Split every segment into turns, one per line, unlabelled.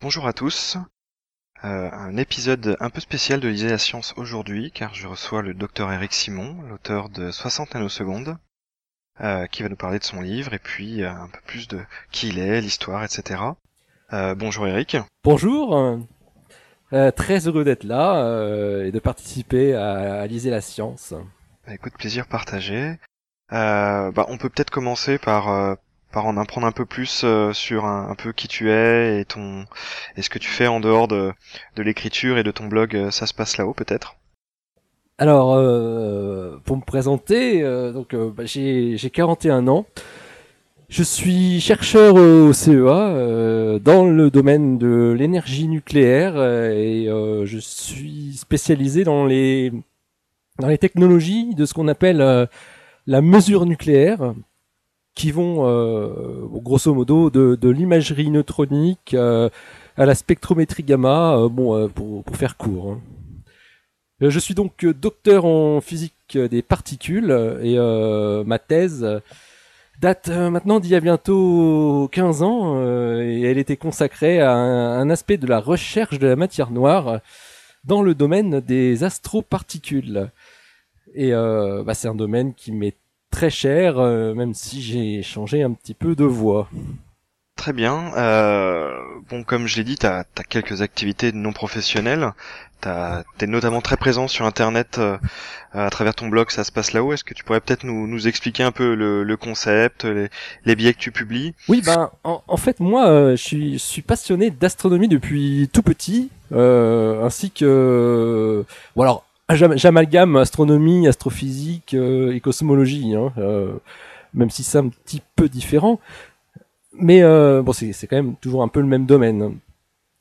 Bonjour à tous. Euh, un épisode un peu spécial de Lisez la science aujourd'hui, car je reçois le docteur Eric Simon, l'auteur de 60 nanosecondes, euh, qui va nous parler de son livre et puis euh, un peu plus de qui il est, l'histoire, etc. Euh, bonjour Eric.
Bonjour. Euh, très heureux d'être là euh, et de participer à, à Lisez la science.
Bah, écoute, plaisir partagé. Euh, bah, on peut peut-être commencer par euh, par en apprendre un peu plus euh, sur un, un peu qui tu es et ton et ce que tu fais en dehors de de l'écriture et de ton blog. Ça se passe là-haut peut-être?
Alors, euh, pour me présenter, euh, donc euh, bah, j'ai j'ai 41 ans. Je suis chercheur au CEA euh, dans le domaine de l'énergie nucléaire euh, et je suis spécialisé dans les dans les technologies de ce qu'on appelle la mesure nucléaire, qui vont grosso modo de, de l'imagerie neutronique à la spectrométrie gamma, bon pour, pour faire court. hein. Euh, Je suis donc euh, docteur en physique des particules et euh, ma thèse date euh, maintenant d'il y a bientôt 15 ans euh, et elle était consacrée à un, aspect de la recherche de la matière noire dans le domaine des astroparticules. Et euh, bah, c'est un domaine qui m'est très cher, même si j'ai changé un petit peu de voie.
Très bien. Euh, bon, comme je l'ai dit, tu as, quelques activités non professionnelles. Tu es notamment très présent sur Internet euh, à travers ton blog, ça se passe là-haut. Est-ce que tu pourrais peut-être nous, nous expliquer un peu le, le concept, les, les billets que tu publies?
Oui, ben en, en fait moi euh, je suis, suis passionné d'astronomie depuis tout petit, euh, ainsi que bon alors j'am- j'amalgame astronomie, astrophysique euh, et cosmologie, hein, euh, même si c'est un petit peu différent, mais euh, bon c'est quand même toujours un peu le même domaine.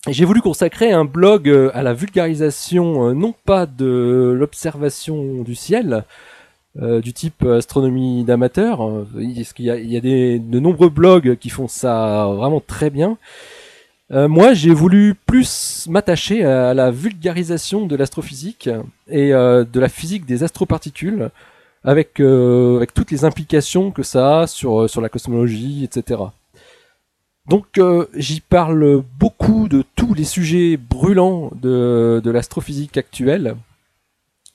J'ai voulu consacrer un blog euh, à la vulgarisation euh, non pas de l'observation du ciel, euh, du type astronomie d'amateur. Parce qu'il y a, il y a de nombreux blogs qui font ça vraiment très bien. Moi, j'ai voulu plus m'attacher à la vulgarisation de l'astrophysique et de la physique des astroparticules, avec, toutes les implications que ça a sur la cosmologie, etc. Donc euh, j'y parle beaucoup de tous les sujets brûlants de, de l'astrophysique actuelle,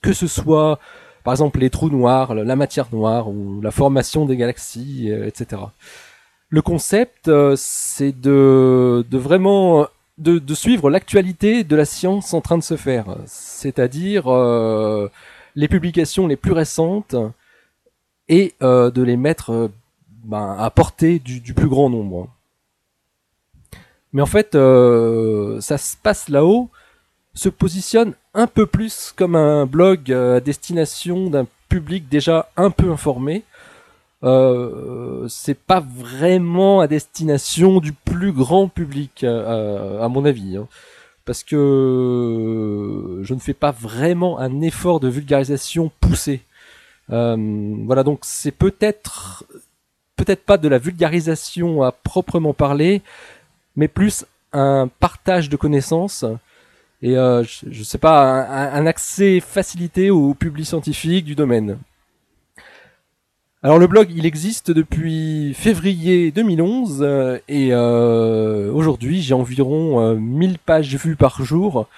que ce soit par exemple les trous noirs, la matière noire ou la formation des galaxies, euh, etc. Le concept, euh, c'est de, de vraiment de, de suivre l'actualité de la science en train de se faire, c'est-à-dire les publications les plus récentes et de les mettre ben, à portée du plus grand nombre. Mais en fait, euh, ça se passe là-haut, se positionne un peu plus comme un blog euh, à destination d'un public déjà un peu informé. Euh, c'est pas vraiment à destination du plus grand public, euh, à mon avis, hein. parce que je ne fais pas vraiment un effort de vulgarisation poussé. Euh, voilà, donc c'est peut-être peut-être pas de la vulgarisation à proprement parler, mais plus un partage de connaissances et euh, je, je sais pas un, accès facilité au public scientifique du domaine. Alors le blog il existe depuis février 2011 euh, et euh, aujourd'hui j'ai environ euh, 1000 pages vues par jour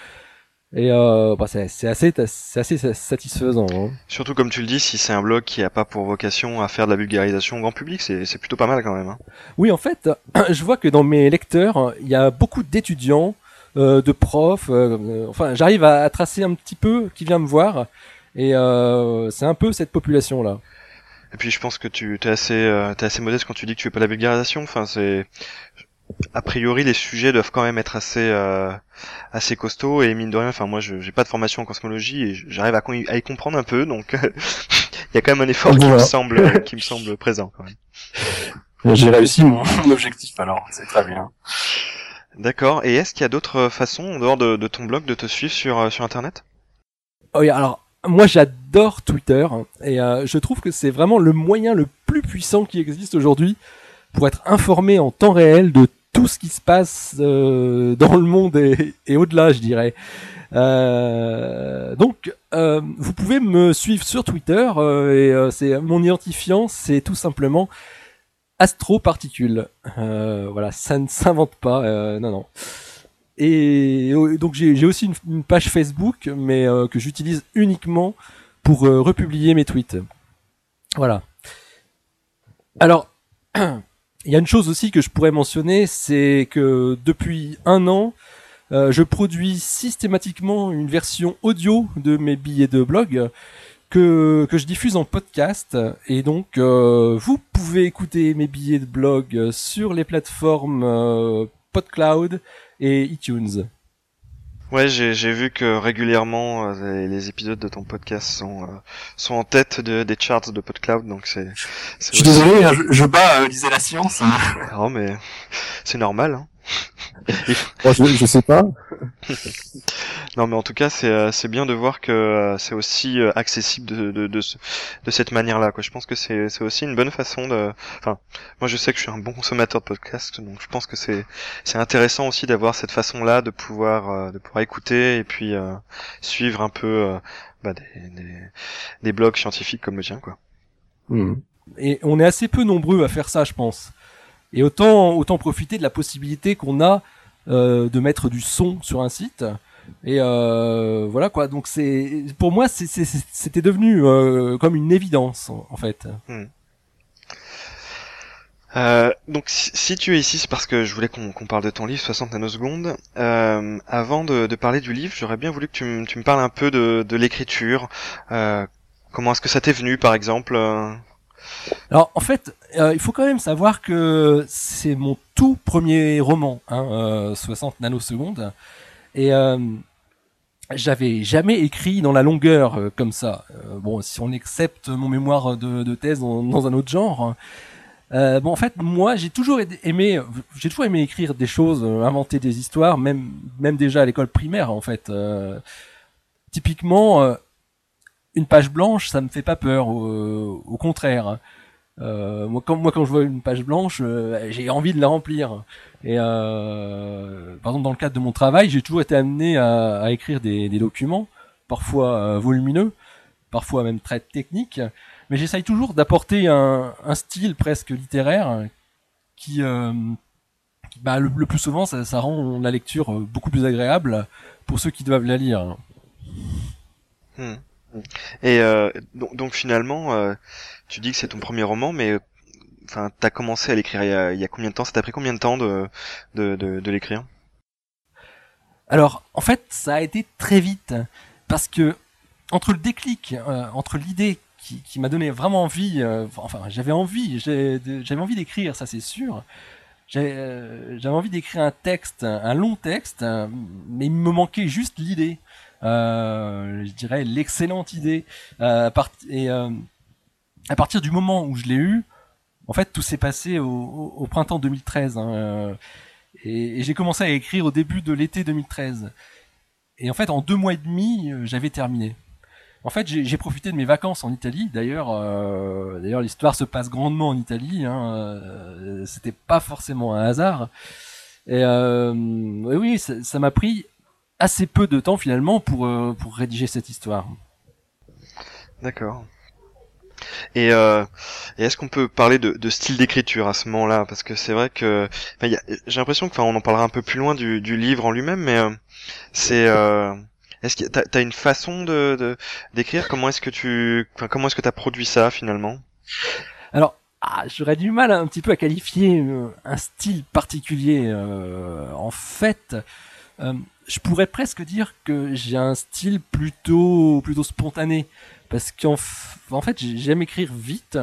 et euh, bah, c'est assez c'est assez satisfaisant. hein.
Surtout comme tu le dis, si c'est un blog qui a pas pour vocation à faire de la vulgarisation au grand public, c'est plutôt pas mal quand même. Hein.
Oui, en fait, je vois que dans mes lecteurs, il y a beaucoup d'étudiants, euh, de profs. euh, euh, enfin, j'arrive à, à tracer un petit peu qui vient me voir, et euh, c'est un peu cette population-là.
Et puis je pense que tu es assez, euh, t'es assez modeste quand tu dis que tu fais pas la vulgarisation. Enfin, c'est a priori les sujets doivent quand même être assez, euh, assez costauds et mine de rien. Enfin, moi, je j'ai pas de formation en cosmologie et j'arrive à, à y comprendre un peu, donc il y a quand même un effort qui me semble, qui me semble présent quand même.
J'ai réussi mon objectif alors, c'est très bien.
D'accord. Et est-ce qu'il y a d'autres façons en dehors de, de ton blog de te suivre sur euh, sur internet?
Oh, oui, alors, moi j'adore Twitter, et euh, je trouve que c'est vraiment le moyen le plus puissant qui existe aujourd'hui pour être informé en temps réel de tout ce qui se passe euh, dans le monde et, au-delà, je dirais. Euh, donc, euh, vous pouvez me suivre sur Twitter et c'est mon identifiant, c'est tout simplement Astro Particule. Euh, voilà, ça ne s'invente pas. non, non. Et donc j'ai aussi une, page Facebook, mais que j'utilise uniquement pour republier mes tweets. Voilà. Alors, il y a une chose aussi que je pourrais mentionner, c'est que depuis un an, euh, je produis systématiquement une version audio de mes billets de blog que, je diffuse en podcast. Et donc, euh, vous pouvez écouter mes billets de blog sur les plateformes euh, PodCloud et iTunes.
Ouais, j'ai j'ai vu que régulièrement euh, les, les épisodes de ton podcast sont euh, sont en tête de, des charts de PodCloud, donc c'est.
Je suis
aussi-
désolé, hein, je, je bats euh, la science. hein.
Non, mais c'est normal. Hein.
Je, je sais pas.
Non, mais en tout cas, c'est euh, c'est bien de voir que euh, c'est aussi euh, accessible de de de, ce- de cette manière-là. Quoi, je pense que c'est c'est aussi une bonne façon de. Enfin, moi, je sais que je suis un bon consommateur de podcasts, donc je pense que c'est c'est intéressant aussi d'avoir cette façon-là de pouvoir euh, de pouvoir écouter et puis euh, suivre un peu euh, bah, des, des des blogs scientifiques comme le tien, quoi.
Hmm.
Et on est assez peu nombreux à faire ça, je pense. Et autant, autant profiter de la possibilité qu'on a euh, de mettre du son sur un site. Et euh, voilà quoi. Donc c'est, pour moi, c'était devenu euh, comme une évidence en, en fait.
Euh, donc si, si tu es ici, c'est parce que je voulais qu'on qu'on parle de ton livre 60 nanosecondes. Euh, avant de, de parler du livre, j'aurais bien voulu que tu, me- tu me parles un peu de, de l'écriture. Euh, comment est-ce que ça t'est venu, par exemple euh?
Alors en fait, il faut quand même savoir que c'est mon tout premier roman, hein, euh, 60 nanosecondes, et euh, j'avais jamais écrit dans la longueur euh, comme ça. Euh, bon, si on accepte mon mémoire de, de thèse dans, dans un autre genre. Euh, bon, en fait, moi, j'ai toujours aimé, j'ai toujours aimé écrire des choses, euh, inventer des histoires, même, même déjà à l'école primaire, en fait. Euh, typiquement, euh, une page blanche, ça me fait pas peur, au contraire. Euh, moi, quand, moi, quand je vois une page blanche, euh, j'ai envie de la remplir. Et euh, par exemple, dans le cadre de mon travail, j'ai toujours été amené à, à écrire des, des documents, parfois euh, volumineux, parfois même très techniques. Mais j'essaye toujours d'apporter un, un style presque littéraire qui, euh, qui, bah, le, plus souvent, ça, ça rend la lecture euh, beaucoup plus agréable pour ceux qui doivent la lire.
Hmm. Et donc, donc finalement, tu dis que c'est ton premier roman, mais euh, enfin, t'as commencé à l'écrire il, y a- combien de temps? Ça t'a pris combien de temps de de, l'écrire?
Alors, en fait, ça a été très vite parce que entre le déclic, euh, entre l'idée qui, qui m'a donné vraiment envie, euh, enfin, j'avais envie, j'avais envie d'écrire, ça c'est sûr. J'avais envie d'écrire un texte, un, long texte, mais il me manquait juste l'idée. Je dirais l'excellente idée. Et à partir du moment où je l'ai eu, en fait, tout s'est passé au, printemps 2013. hein, euh, et, et j'ai commencé à écrire au début de l'été 2013. Et en fait, en deux mois et demi, euh, j'avais terminé. En fait, j'ai profité de mes vacances en Italie. D'ailleurs, euh, d'ailleurs, l'histoire se passe grandement en Italie. Hein, euh, C'était pas forcément un hasard. Et euh, oui, ça m'a pris assez peu de temps finalement pour pour rédiger cette histoire.
D'accord. Et, euh, et est-ce qu'on peut parler de, style d'écriture à ce moment-là? Parce que c'est vrai que j'ai l'impression que, on en parlera un peu plus loin du, livre en lui-même, mais euh, c'est euh, est-ce que t'as, une façon d'écrire? Comment est-ce que tu, enfin, comment est-ce que produit ça finalement?
Alors, ah, j'aurais du mal un petit peu à qualifier un style particulier. en fait, je pourrais presque dire que j'ai un style plutôt plutôt spontané, parce qu'en fait, j'ai- j'aime écrire vite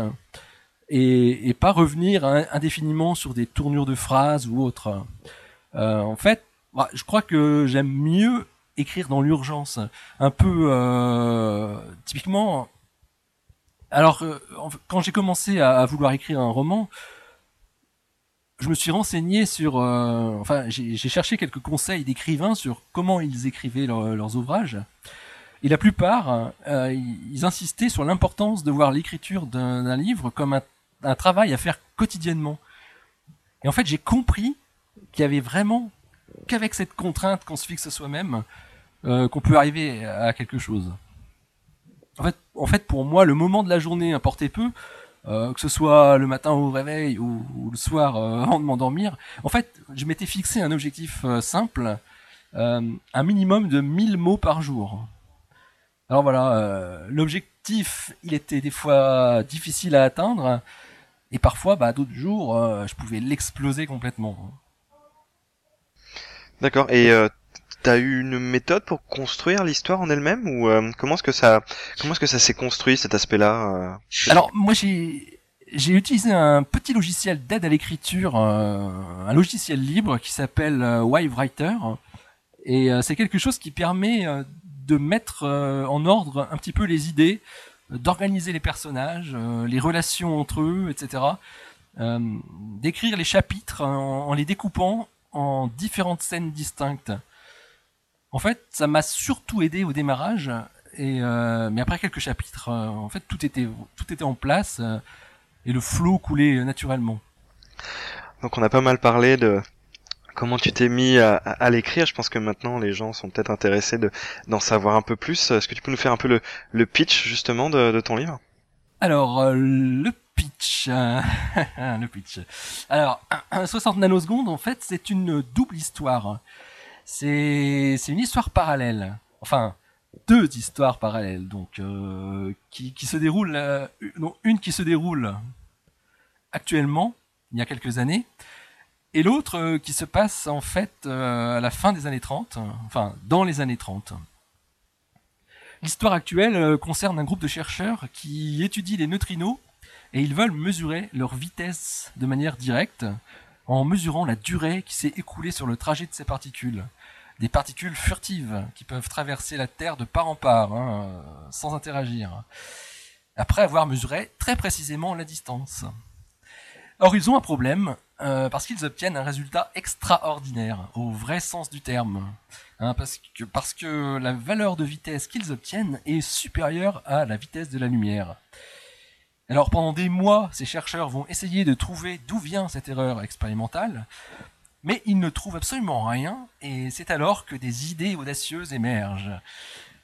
et, pas revenir indéfiniment sur des tournures de phrases ou autres. Euh, en fait, bah, je crois que j'aime mieux écrire dans l'urgence, un peu euh, typiquement alors, euh, quand j'ai commencé à, vouloir écrire un roman, je me suis renseigné sur, enfin, j'ai cherché quelques conseils d'écrivains sur comment ils écrivaient leur- leurs ouvrages. Et la plupart, euh, ils insistaient sur l'importance de voir l'écriture d'un livre comme un, travail à faire quotidiennement. Et en fait, j'ai compris qu'il y avait vraiment qu'avec cette contrainte qu'on se fixe soi-même euh, qu'on peut arriver à quelque chose. En fait, pour moi, le moment de la journée importait peu, euh, que ce soit le matin au réveil ou, le soir avant de m'endormir. En fait, je m'étais fixé un objectif simple, un minimum de 1000 mots par jour. Alors voilà, l'objectif, il était des fois difficile à atteindre, et parfois, bah, d'autres jours, je pouvais l'exploser complètement.
D'accord. Et T'as eu une méthode pour construire l'histoire en elle-même ou euh, comment est-ce que ça comment est-ce que ça s'est construit cet aspect-là
euh, Alors moi j'ai j'ai utilisé un petit logiciel d'aide à l'écriture, euh, un logiciel libre qui s'appelle Wavewriter et c'est quelque chose qui permet de mettre en ordre un petit peu les idées, d'organiser les personnages, les relations entre eux, etc. d'écrire les chapitres en les découpant en différentes scènes distinctes. En fait, ça m'a surtout aidé au démarrage. Et euh, mais après quelques chapitres, euh, en fait, tout était tout était en place euh, et le flow coulait naturellement.
Donc on a pas mal parlé de comment tu t'es mis à, l'écrire. Je pense que maintenant les gens sont peut-être intéressés de d'en savoir un peu plus. Est-ce que tu peux nous faire un peu le, pitch justement de, ton livre?
Alors le pitch, le pitch. Alors 60 nanosecondes, en fait, c'est une double histoire. C'est une histoire parallèle. Enfin, deux histoires parallèles, donc euh, qui, se déroulent, euh, une qui se déroule actuellement, il y a quelques années, et l'autre euh, qui se passe en fait à la fin des années 30, enfin dans les années 30. L'histoire actuelle concerne un groupe de chercheurs qui étudient les neutrinos et ils veulent mesurer leur vitesse de manière directe en mesurant la durée qui s'est écoulée sur le trajet de ces particules des particules furtives qui peuvent traverser la Terre de part en part, hein, sans interagir, après avoir mesuré très précisément la distance. Or, ils ont un problème, euh, parce qu'ils obtiennent un résultat extraordinaire, au vrai sens du terme. Hein, parce, que, parce que la valeur de vitesse qu'ils obtiennent est supérieure à la vitesse de la lumière. Alors pendant des mois, ces chercheurs vont essayer de trouver d'où vient cette erreur expérimentale, mais ils ne trouvent absolument rien, et c'est alors que des idées audacieuses émergent.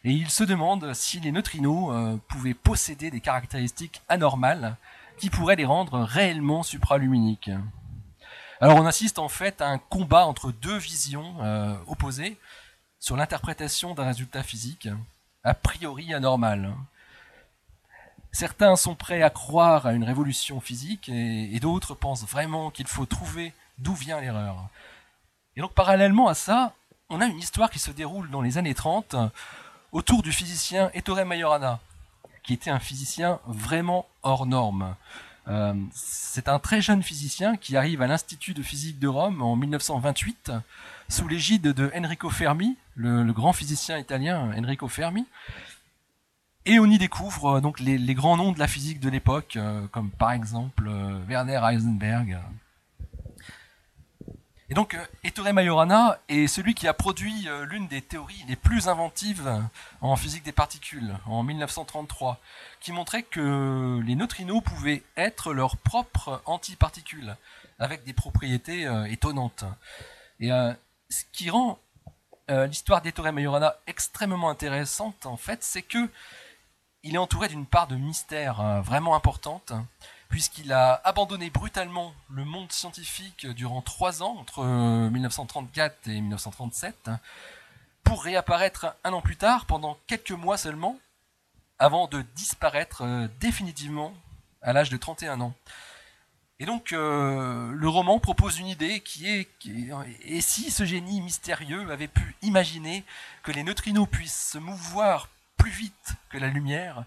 Et ils se demandent si les neutrinos euh, pouvaient posséder des caractéristiques anormales qui pourraient les rendre réellement supraluminiques. Alors on assiste en fait à un combat entre deux visions euh, opposées sur l'interprétation d'un résultat physique, a priori anormal. Certains sont prêts à croire à une révolution physique et d'autres pensent vraiment qu'il faut trouver d'où vient l'erreur. Et donc parallèlement à ça, on a une histoire qui se déroule dans les années 30 autour du physicien Ettore Majorana, qui était un physicien vraiment hors norme. Euh, c'est un très jeune physicien qui arrive à l'Institut de physique de Rome en 1928 sous l'égide de Enrico Fermi, le, grand physicien italien Enrico Fermi. Et on y découvre euh, donc les, grands noms de la physique de l'époque, euh, comme par exemple Werner Heisenberg, et donc, euh, Ettore Majorana est celui qui a produit euh, l'une des théories les plus inventives en physique des particules, en 1933, qui montrait que les neutrinos pouvaient être leurs propres antiparticules, avec des propriétés euh, étonnantes. Et ce qui rend l'histoire d'Ettore Majorana extrêmement intéressante, en fait, c'est que il est entouré d'une part de mystère vraiment importante, puisqu'il a abandonné brutalement le monde scientifique durant trois ans, entre 1934 euh, et 1937, pour réapparaître un an plus tard, pendant quelques mois seulement, avant de disparaître euh, définitivement à l'âge de 31 ans. Et donc euh, le roman propose une idée qui est, et si ce génie mystérieux avait pu imaginer que les neutrinos puissent se mouvoir plus vite que la lumière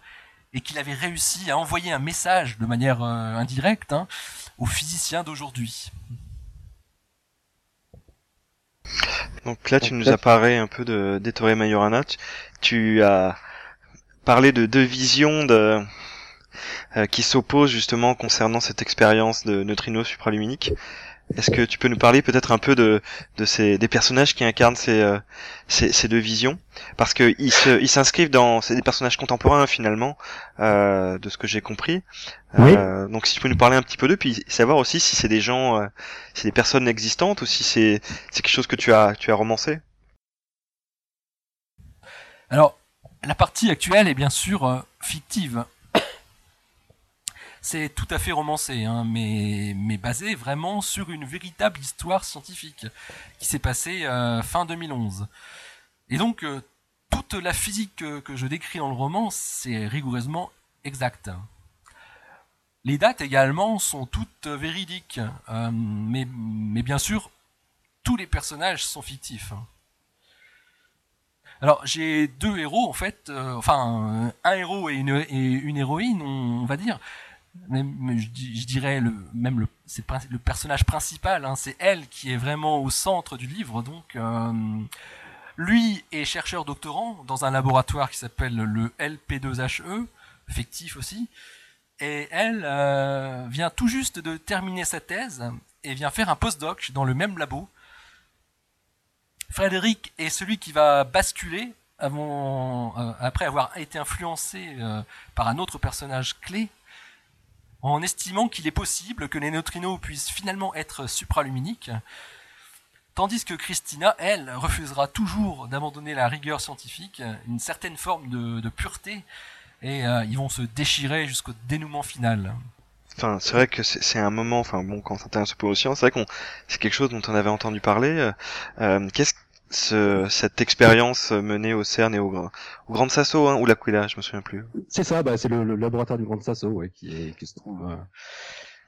et qu'il avait réussi à envoyer un message de manière euh, indirecte hein, aux physiciens d'aujourd'hui.
Donc là, tu nous as parlé un peu de d'Ettore Majorana. Tu as parlé de deux visions de, euh, qui s'opposent justement concernant cette expérience de neutrinos supraluminiques. Est-ce que tu peux nous parler peut-être un peu de, de ces des personnages qui incarnent ces, euh, ces, ces deux visions? Parce que ils se, ils s'inscrivent dans c'est des personnages contemporains finalement, euh, de ce que j'ai compris. Euh, Donc si tu peux nous parler un petit peu d'eux, puis savoir aussi si c'est des gens, euh, si c'est des personnes existantes ou si c'est c'est quelque chose que tu as tu as romancé.
Alors la partie actuelle est bien sûr euh, fictive. C'est tout à fait romancé, hein, mais, basé vraiment sur une véritable histoire scientifique qui s'est passée euh, fin 2011. Et donc, euh, toute la physique que, je décris dans le roman, c'est rigoureusement exact. Les dates également sont toutes véridiques, euh, mais, bien sûr, tous les personnages sont fictifs. Alors j'ai deux héros en fait, enfin un héros et une, héroïne, on va dire. Je, di- je dirais même le, personnage principal, hein, c'est elle qui est vraiment au centre du livre. Donc euh, lui est chercheur doctorant dans un laboratoire qui s'appelle le LP2HE, E, fictif aussi. Et elle euh, vient tout juste de terminer sa thèse et vient faire un postdoc dans le même labo. Frédéric est celui qui va basculer euh, après avoir été influencé par un autre personnage clé, en estimant qu'il est possible que les neutrinos puissent finalement être supraluminiques, tandis que Christina, elle, refusera toujours d'abandonner la rigueur scientifique, une certaine forme de, de pureté, et euh, ils vont se déchirer jusqu'au dénouement final.
Enfin, c'est vrai que c'est un moment, enfin bon, quand on s'intéresse un aux sciences, c'est vrai qu'on, c'est quelque chose dont on avait entendu parler. euh, euh, Qu'est-ce ce, cette expérience menée au CERN et au, Grand- au Grand Sasso, hein, ou l'Aquila, je me souviens plus.
C'est ça, bah, c'est le, le laboratoire du Grand Sasso, ouais, qui, est, qui se trouve euh,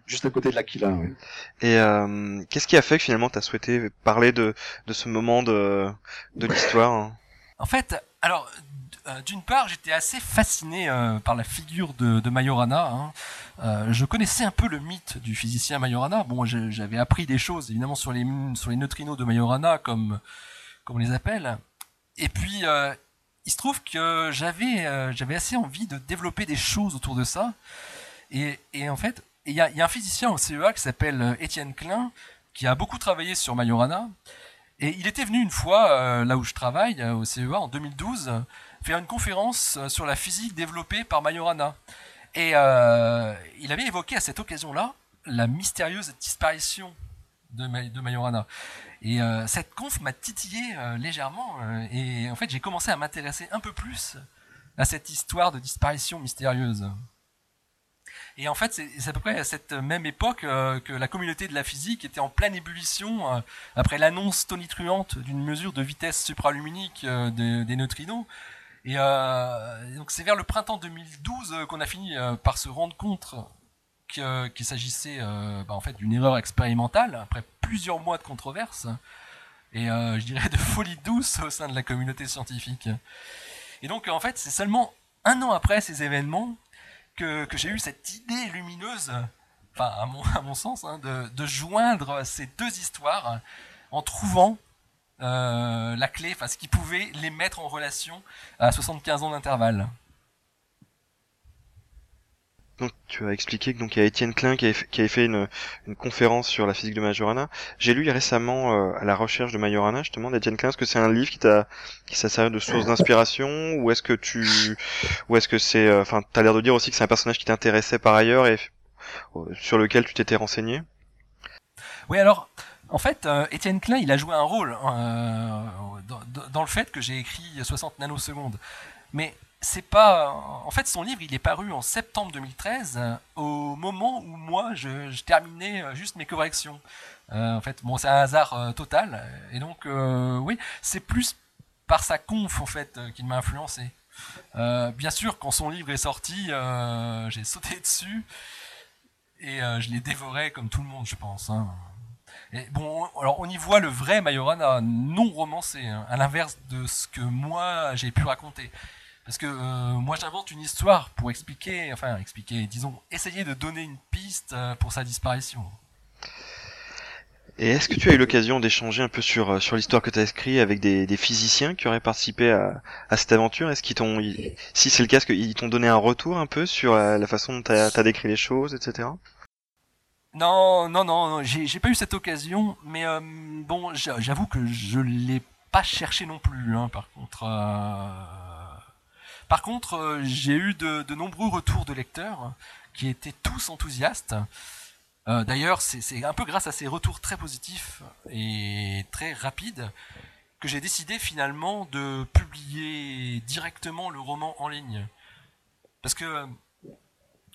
juste à côté de l'Aquila. Ouais.
Et euh, qu'est-ce qui a fait que finalement tu as souhaité parler de, de ce moment de, de l'histoire hein?
En fait, alors, euh, d'une part, j'étais assez fasciné euh, par la figure de, de Majorana. hein. Euh, je connaissais un peu le mythe du physicien Majorana. Bon, j'avais appris des choses, évidemment, sur les, sur les neutrinos de Majorana, comme, comme on les appelle. Et puis, euh, il se trouve que j'avais euh, j'avais assez envie de développer des choses autour de ça. Et, et en fait, il y y a un physicien au CEA qui s'appelle euh, Étienne Klein, qui a beaucoup travaillé sur Majorana. Et il était venu une fois, là où je travaille, au CEA, en 2012, euh, faire une conférence sur la physique développée par Majorana. Et il avait évoqué à cette occasion-là la mystérieuse disparition de Majorana. Et euh, cette conf m'a titillé euh, légèrement. euh, et en fait, j'ai commencé à m'intéresser un peu plus à cette histoire de disparition mystérieuse. Et en fait, c'est à peu près à cette même époque euh, que la communauté de la physique était en pleine ébullition euh, après l'annonce tonitruante d'une mesure de vitesse supraluminique euh, des, des neutrinos. Et euh, donc c'est vers le printemps 2012 euh, qu'on a fini par se rendre compte qu'il s'agissait euh, bah, en fait d'une erreur expérimentale après plusieurs mois de controverse et euh, je dirais de folie douce au sein de la communauté scientifique. Et donc en fait c'est seulement un an après ces événements que, j'ai eu cette idée lumineuse, à mon, sens, hein, de, joindre ces deux histoires en trouvant euh, la clé, enfin ce qui pouvait les mettre en relation à 75 ans d'intervalle.
Donc tu as expliqué que donc il y a Étienne Klein qui avait fait, une, conférence sur la physique de Majorana. J'ai lu récemment euh, à la recherche de Majorana justement d'Étienne Klein. Est-ce que c'est un livre qui t'a qui servi de source d'inspiration ou est-ce que tu ou est-ce que c'est euh, enfin t'as l'air de dire aussi que c'est un personnage qui t'intéressait par ailleurs et euh, sur lequel tu t'étais renseigné?
Oui, alors, en fait, euh, Étienne Klein, il a joué un rôle euh, dans- dans le fait que j'ai écrit 60 nanosecondes. Mais c'est pas. En fait, son livre, il est paru en septembre 2013, euh, au moment où moi, je, terminais euh, juste mes corrections. Euh, en fait, bon, c'est un hasard total. Et donc, oui, c'est plus par sa conf, en fait, qu'il m'a influencé. Bien sûr, quand son livre est sorti, j'ai sauté dessus et je l'ai dévoré comme tout le monde, je pense. hein. Et bon, alors on y voit le vrai Majorana non romancé, hein, à l'inverse de ce que moi j'ai pu raconter. Parce que euh, moi j'invente une histoire pour expliquer, enfin expliquer, disons, essayer de donner une piste euh, pour sa disparition.
Et est-ce que tu as eu l'occasion d'échanger un peu sur euh, sur l'histoire que tu as écrit avec des, des physiciens qui auraient participé à, à cette aventure? Est-ce qu'ils t'ont, ils- si c'est le cas, est-ce qu'ils t'ont donné un retour un peu sur la, la façon dont tu as décrit les choses, etc.
Non, non, non, j'ai pas eu cette occasion, mais euh, bon, j'avoue que je l'ai pas cherché non plus. Hein, par contre, euh, par contre, euh, j'ai eu de, nombreux retours de lecteurs qui étaient tous enthousiastes. D'ailleurs, c'est un peu grâce à ces retours très positifs et très rapides que j'ai décidé finalement de publier directement le roman en ligne. Parce que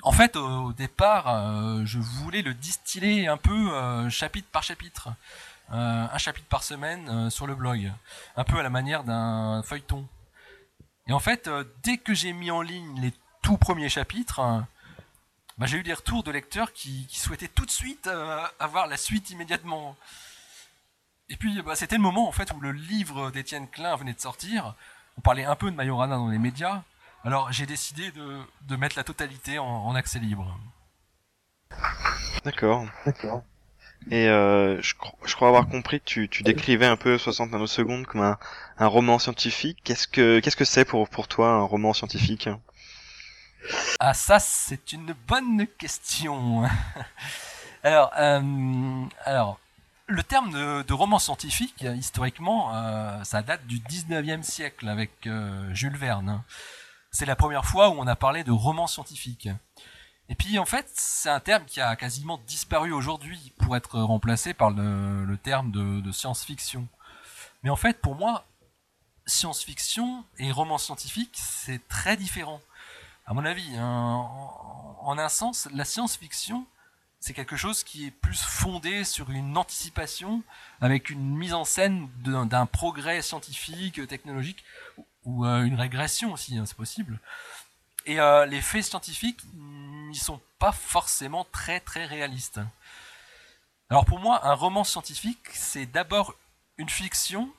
en fait, au, départ, euh, je voulais le distiller un peu euh, chapitre par chapitre, euh, un chapitre par semaine sur le blog, un peu à la manière d'un feuilleton. Et en fait, dès que j'ai mis en ligne les tout premiers chapitres, bah, j'ai eu des retours de lecteurs qui, souhaitaient tout de suite avoir la suite immédiatement. Et puis, bah, c'était le moment en fait où le livre d'Étienne Klein venait de sortir. On parlait un peu de Majorana dans les médias. Alors j'ai décidé de, mettre la totalité en, accès libre.
D'accord. D'accord. Et euh, je, crois avoir compris que tu, décrivais un peu 60 nanosecondes comme un, un roman scientifique. Qu'est-ce que qu'est-ce que c'est pour pour toi un roman scientifique?
Ah ça c'est une bonne question. alors euh, alors le terme de, roman scientifique historiquement euh, ça date du 19e siècle avec Jules Verne c'est la première fois où on a parlé de roman scientifique. Et puis en fait, c'est un terme qui a quasiment disparu aujourd'hui pour être remplacé par le, terme de, science-fiction. Mais en fait, pour moi, science-fiction et roman scientifique, c'est très différent. À mon avis, hein, en, un sens, la science-fiction, c'est quelque chose qui est plus fondé sur une anticipation, avec une mise en scène d'un progrès scientifique, technologique, ou euh, une régression aussi, hein, c'est possible. Et euh, les faits scientifiques n'y sont pas forcément très très réalistes. Alors pour moi, un roman scientifique, c'est d'abord une fiction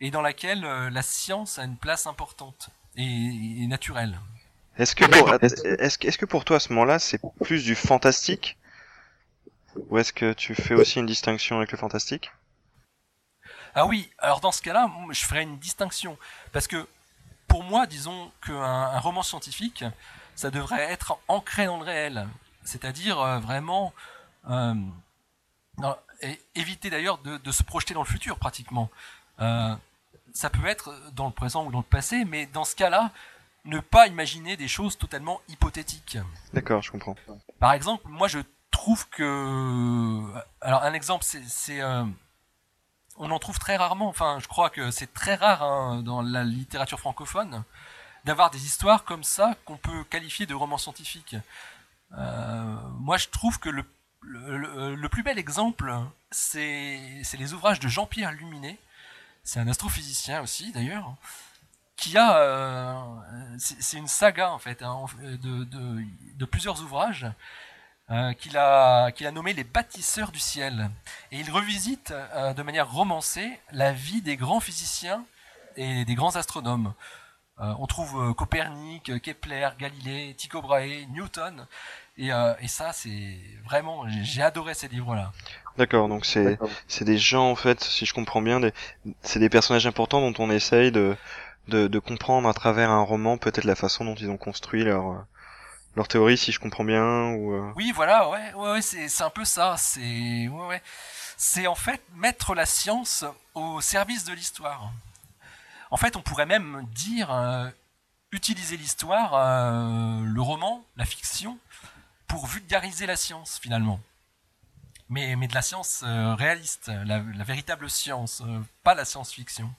et dans laquelle euh, la science a une place importante et, naturelle.
Est-ce que, pour, est-ce, est que pour toi à ce moment-là, c'est plus du fantastique? Ou est-ce que tu fais aussi une distinction avec le fantastique?
Ah oui, alors dans ce cas-là, je ferais une distinction. Parce que pour moi, disons qu'un un roman scientifique, ça devrait être ancré dans le réel. C'est-à-dire euh, vraiment... Euh, éviter d'ailleurs de, se projeter dans le futur pratiquement. Euh, ça peut être dans le présent ou dans le passé, mais dans ce cas-là, ne pas imaginer des choses totalement hypothétiques.
D'accord, je comprends.
Par exemple, moi je trouve que... Alors un exemple, c'est on en trouve très rarement. Enfin, je crois que c'est très rare hein, dans la littérature francophone d'avoir des histoires comme ça qu'on peut qualifier de romans scientifiques. Euh, moi, je trouve que le, le, plus bel exemple, c'est les ouvrages de Jean-Pierre Luminet. C'est un astrophysicien aussi, d'ailleurs, qui a. Euh, c'est une saga, en fait, hein, de, de, plusieurs ouvrages euh, qu'il a, qu'il a nommé les bâtisseurs du ciel. Et il revisite euh, de manière romancée la vie des grands physiciens et des grands astronomes. Euh, on trouve Copernic, Kepler, Galilée, Tycho Brahe, Newton. Et, et ça, c'est vraiment, j'ai adoré ces livres-là.
D'accord, donc c'est c'est des gens en fait, si je comprends bien, c'est des personnages importants dont on essaye de, de, de comprendre à travers un roman peut-être la façon dont ils ont construit leur leur théorie, si je comprends bien. Ou euh.
Oui, voilà, ouais, ouais, c'est un peu ça. C'est ouais, ouais. c'est en fait mettre la science au service de l'histoire. En fait, on pourrait même dire euh, utiliser l'histoire, euh, le roman, la fiction, pour vulgariser la science finalement. Mais, de la science réaliste, la, la, véritable science, pas la science-fiction.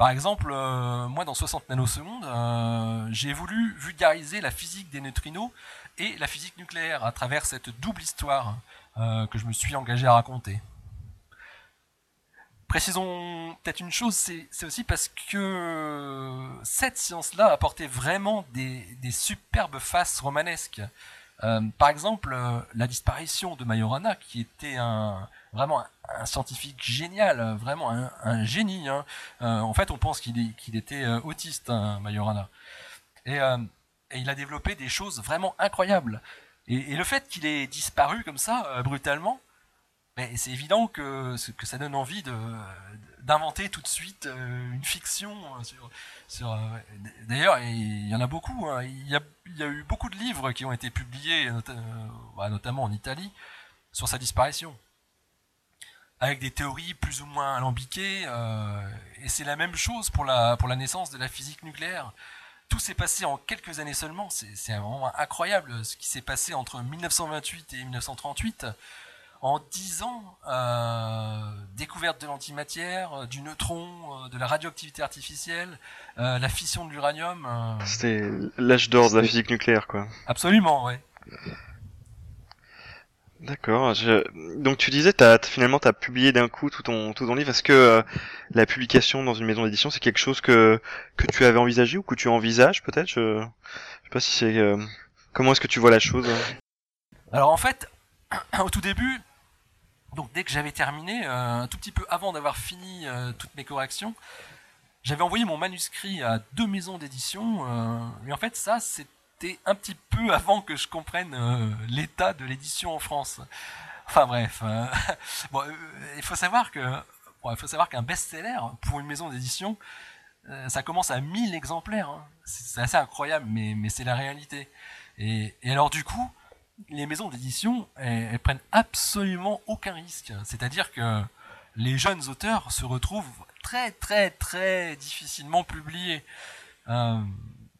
Par exemple, euh, moi dans 60 nanosecondes, euh, j'ai voulu vulgariser la physique des neutrinos et la physique nucléaire à travers cette double histoire euh, que je me suis engagé à raconter. Précisons peut-être une chose, c'est aussi parce que cette science-là apportait vraiment des, superbes faces romanesques. par exemple, la disparition de Majorana, qui était un, vraiment un, scientifique génial, vraiment un, génie. Hein. Euh, en fait, on pense qu'il était euh, autiste, hein, Majorana. Euh, et, il a développé des choses vraiment incroyables. Et, le fait qu'il ait disparu comme ça, brutalement, ben, c'est évident que, ça donne envie d'inventer tout de suite une fiction sur. D'ailleurs, il y en a beaucoup. Hein. Il, y a, eu beaucoup de livres qui ont été publiés, bah, notamment en Italie, sur sa disparition avec des théories plus ou moins alambiquées. Euh, et c'est la même chose pour la, pour la naissance de la physique nucléaire. Tout s'est passé en quelques années seulement. C'est vraiment incroyable ce qui s'est passé entre 1928 et 1938. En dix ans, euh, découverte de l'antimatière, du neutron, euh, de la radioactivité artificielle, euh, la fission de l'uranium. Euh.
C'était l'âge d'or de la physique nucléaire, quoi.
Absolument, ouais.
D'accord. Donc tu disais, as, finalement, tu as publié d'un coup tout ton, tout ton livre. Est-ce que euh, la publication dans une maison d'édition, c'est quelque chose que, que tu avais envisagé ou que tu envisages peut-être? Je... je sais pas si c'est... Euh, comment est-ce que tu vois la chose?
Alors en fait, au tout début, donc dès que j'avais terminé, euh, un tout petit peu avant d'avoir fini toutes mes corrections, j'avais envoyé mon manuscrit à deux maisons d'édition. et en fait, ça, c'est un petit peu avant que je comprenne euh, l'état de l'édition en France. Enfin bref, euh, euh, il faut savoir que il faut savoir qu'un best-seller pour une maison d'édition, ça commence à 1000 exemplaires. Hein. C'est assez incroyable, mais, mais c'est la réalité. Et, alors du coup, les maisons d'édition, elles, prennent absolument aucun risque. C'est-à-dire que les jeunes auteurs se retrouvent très très très difficilement publiés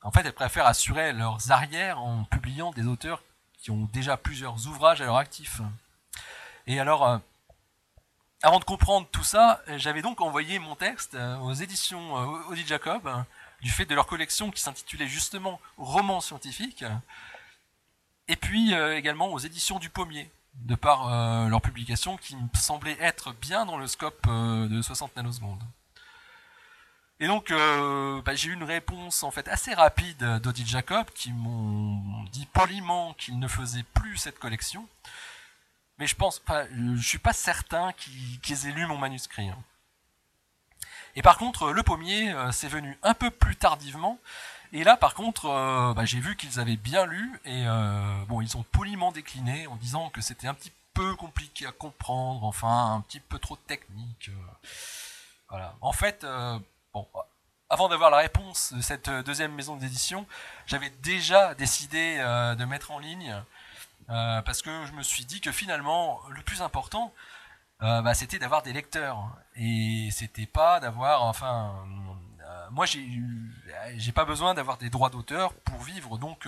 en fait, elles préfèrent assurer leurs arrières en publiant des auteurs qui ont déjà plusieurs ouvrages à leur actif. Et alors, euh, avant de comprendre tout ça, j'avais donc envoyé mon texte euh, aux éditions euh, Audi Jacob, du fait de leur collection qui s'intitulait justement Romans scientifiques, et puis également aux éditions du Pommier, de par leur publication qui me semblait être bien dans le scope de 60 nanosecondes. Et donc, euh, bah, j'ai eu une réponse en fait assez rapide d'Odile Jacob qui m'ont dit poliment qu'ils ne faisaient plus cette collection. Mais je pense pas, je suis pas certain qu'ils aient lu mon manuscrit. Hein. Et par contre, le pommier, euh, c'est venu un peu plus tardivement. Et là, par contre, euh, bah, j'ai vu qu'ils avaient bien lu et bon, ils ont poliment décliné en disant que c'était un petit peu compliqué à comprendre, enfin un petit peu trop technique. voilà. En fait, Bon, avant d'avoir la réponse de cette euh, deuxième maison d'édition, j'avais déjà décidé euh, de mettre en ligne euh, parce que je me suis dit que finalement, le plus important, bah, c'était d'avoir des lecteurs et c'était pas d'avoir, enfin, moi j'ai, j'ai pas besoin d'avoir des droits d'auteur pour vivre, donc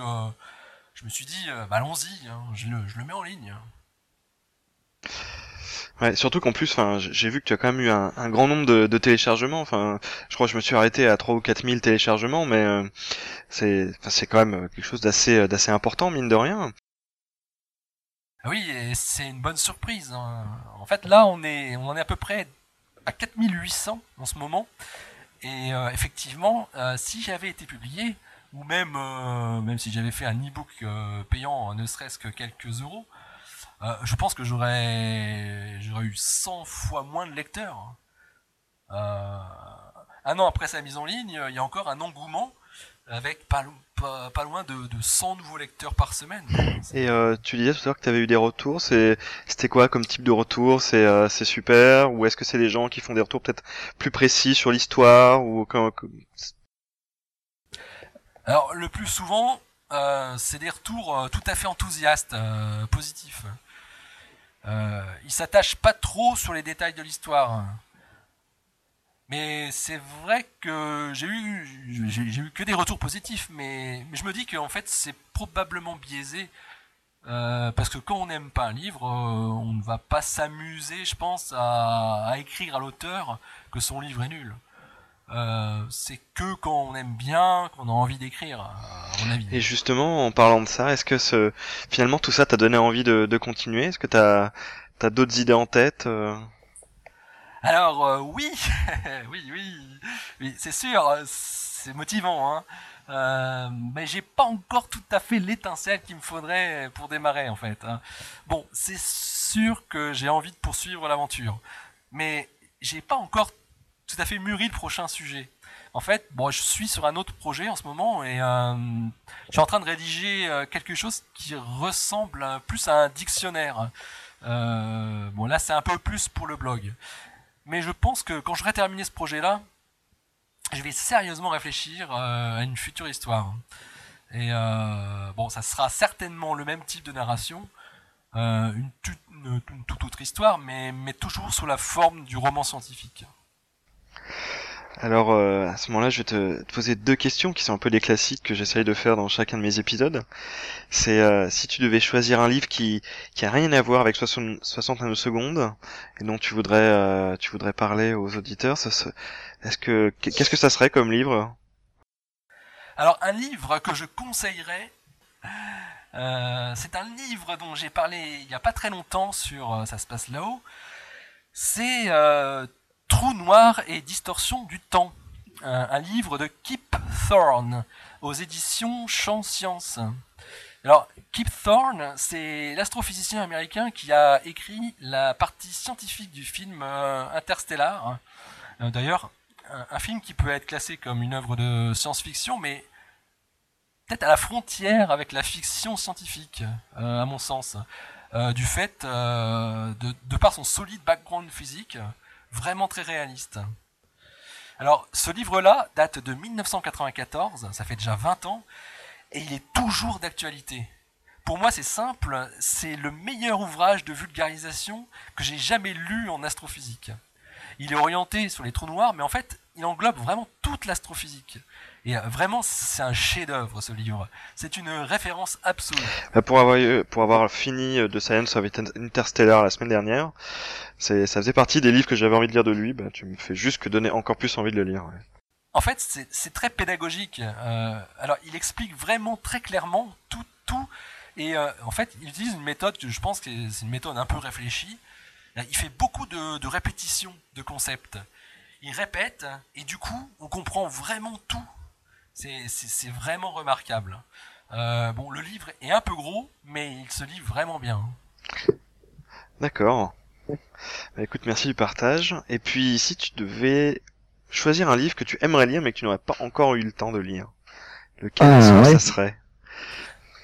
je me suis dit, bah, allons-y, hein, je, le, je le mets en ligne.
Ouais, surtout qu'en plus, enfin, j'ai vu que tu as quand même eu un, grand nombre de, téléchargements. Enfin, je crois que je me suis arrêté à 3 ou 4 000 téléchargements, mais euh, c'est, c'est quand même quelque chose d'assez, d'assez important, mine de rien.
Ah oui, et c'est une bonne surprise. Hein. En fait, là, on est, on en est à peu près à 4800 en ce moment. Et euh, effectivement, euh, si j'avais été publié, ou même, même si j'avais fait un e-book payant ne serait-ce que quelques euros, euh, je pense que j'aurais j'aurais eu 100 fois moins de lecteurs. Euh, un an après sa mise en ligne, il y a encore un engouement avec pas, pas, loin de, 100 nouveaux lecteurs par semaine.
Et euh, tu disais tout à l'heure que tu avais eu des retours. C'était quoi comme type de retour C'est super? Ou est-ce que c'est des gens qui font des retours peut-être plus précis sur l'histoire ou
Alors le plus souvent, c'est des retours tout à fait enthousiastes, positifs. Euh, il s'attache pas trop sur les détails de l'histoire. Mais c'est vrai que j'ai eu, j'ai, eu que des retours positifs, mais, je me dis qu'en fait c'est probablement biaisé. Euh, parce que quand on n'aime pas un livre, euh, on ne va pas s'amuser, je pense, à, à écrire à l'auteur que son livre est nul. Euh, c'est que quand on aime bien, qu'on a envie d'écrire, à mon avis.
Et justement, en parlant de ça, est-ce que ce, finalement tout ça t'a donné envie de, de continuer? Est-ce que t'as as, d'autres idées en tête euh?
Alors euh, oui, oui, oui, c'est sûr, c'est motivant, hein. Euh, mais j'ai pas encore tout à fait l'étincelle qu'il me faudrait pour démarrer en fait. Hein. Bon, c'est sûr que j'ai envie de poursuivre l'aventure, mais j'ai pas encore tout à fait mûri le prochain sujet. En fait, bon, je suis sur un autre projet en ce moment et euh, je suis en train de rédiger euh, quelque chose qui ressemble plus à un dictionnaire. Euh, bon, là, c'est un peu plus pour le blog. Mais je pense que quand j'aurai terminé ce projet-là, je vais sérieusement réfléchir euh, à une future histoire. Et euh, bon, ça sera certainement le même type de narration, euh, une, toute autre histoire, mais toujours sous la forme du roman scientifique.
Alors euh, à ce moment-là, je vais te, poser deux questions qui sont un peu des classiques que j'essaye de faire dans chacun de mes épisodes. C'est euh, si tu devais choisir un livre qui qui a rien à voir avec 60, 60 secondes et dont tu voudrais euh, tu voudrais parler aux auditeurs, est-ce que qu'est-ce que ça serait comme livre?
Alors un livre que je conseillerais. c'est un livre dont j'ai parlé il n'y a pas très longtemps sur Ça se passe là-haut. C'est Trou noir et distorsion du temps, un, livre de Kip Thorne aux éditions Champ Science. Alors, Kip Thorne, c'est l'astrophysicien américain qui a écrit la partie scientifique du film euh, Interstellar. Euh, d'ailleurs, un, film qui peut être classé comme une œuvre de science-fiction, mais peut-être à la frontière avec la fiction scientifique, euh, à mon sens, du fait de, de, par son solide background physique, vraiment très réaliste. Alors, ce livre-là date de 1994, ça fait déjà 20 ans, et il est toujours d'actualité. Pour moi, c'est simple, c'est le meilleur ouvrage de vulgarisation que j'ai jamais lu en astrophysique. Il est orienté sur les trous noirs, mais en fait, il englobe vraiment toute l'astrophysique. Et euh, vraiment, c'est un chef-d'œuvre ce livre. C'est une référence absolue.
Bah, pour avoir pour avoir fini The euh, Science of Interstellar la semaine dernière, ça faisait partie des livres que j'avais envie de lire de lui. Bah, tu me fais juste que donner encore plus envie de le lire.
En fait, c'est très pédagogique. Euh, alors, il explique vraiment très clairement tout, tout. Et en fait, il utilise une méthode que je pense que c'est une méthode un peu réfléchie. Il fait beaucoup de, de répétitions de concepts. Il répète et du coup, on comprend vraiment tout c'est vraiment remarquable. Euh, bon, le livre est un peu gros, mais il se lit vraiment bien.
D'accord. Bah, écoute, merci du partage. Et puis, si tu devais choisir un livre que tu aimerais lire, mais que tu n'aurais pas encore eu le temps de lire, lequel ah, ça serait?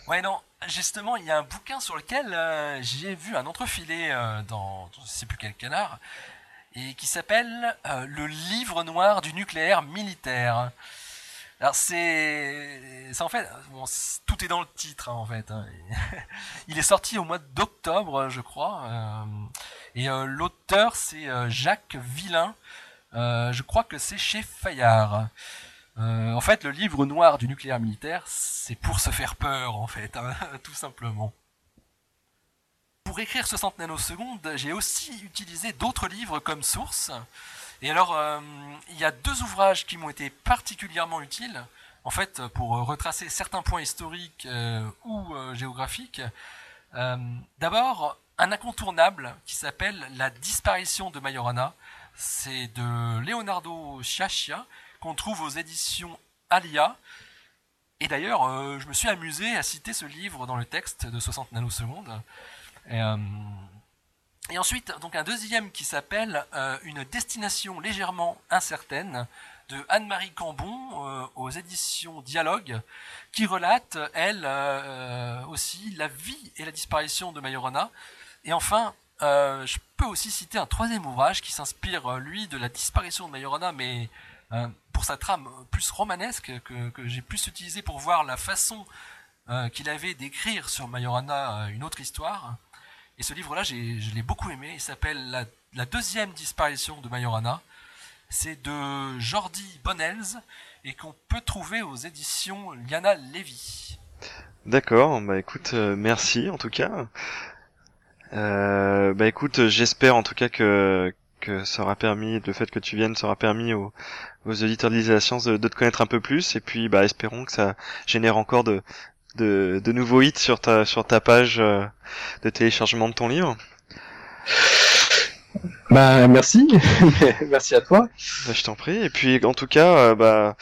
Ouais, non. Justement, il y a un bouquin sur lequel euh, j'ai vu un entrefilé euh, dans je sais plus quel canard, et qui s'appelle Le livre noir du nucléaire militaire. Alors c'est, en fait, tout est dans le titre hein, en fait. Hein. Il est sorti au mois d'octobre, je crois, euh, et euh, l'auteur c'est euh, Jacques Villain. je crois que c'est chez Fayard. en fait, le livre noir du nucléaire militaire, c'est pour se faire peur en fait, hein, tout simplement. Pour écrire 60 nanosecondes, j'ai aussi utilisé d'autres livres comme source. Et alors, euh, il y a deux ouvrages qui m'ont été particulièrement utiles, en fait, pour retracer certains points historiques euh, ou euh, géographiques. D'abord, un incontournable qui s'appelle La disparition de Majorana. C'est de Leonardo Sciascia, qu'on trouve aux éditions Alia. Et d'ailleurs, je me suis amusé à citer ce livre dans le texte de 60 nanosecondes. Et ensuite, donc un deuxième qui s'appelle euh, Une destination légèrement incertaine de Anne-Marie Cambon euh, aux éditions Dialogue, qui relate, elle euh, aussi, la vie et la disparition de Majorana. Et enfin, je peux aussi citer un troisième ouvrage qui s'inspire, lui, de la disparition de Majorana, mais pour sa trame plus romanesque, que, que j'ai pu utiliser pour voir la façon qu'il avait d'écrire sur Majorana une autre histoire. Et ce livre-là, je l'ai beaucoup aimé. Il s'appelle la, deuxième disparition de Majorana. C'est de Jordi Bonnels et qu'on peut trouver aux éditions Liana Levy.
D'accord, bah écoute, euh, merci en tout cas. Euh, bah écoute, j'espère en tout cas que que ça aura permis, le fait que tu viennes, aura permis aux, aux auditeurs de la science de, te connaître un peu plus, et puis bah espérons que ça génère encore de, de, de nouveaux hits sur ta sur ta page euh, de téléchargement de ton livre.
Bah merci, merci à toi.
Bah, je t'en prie. Et puis en tout cas, euh, bah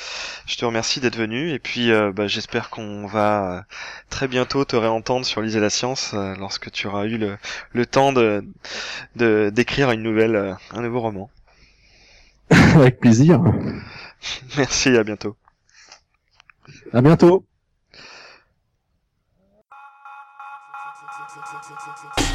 je te remercie d'être venu. Et puis euh, bah, j'espère qu'on va très bientôt te réentendre sur Lise la science lorsque tu auras eu le, le temps de d'écrire une nouvelle, un nouveau roman.
Avec plaisir.
Merci, à bientôt.
À bientôt.
six, six, six.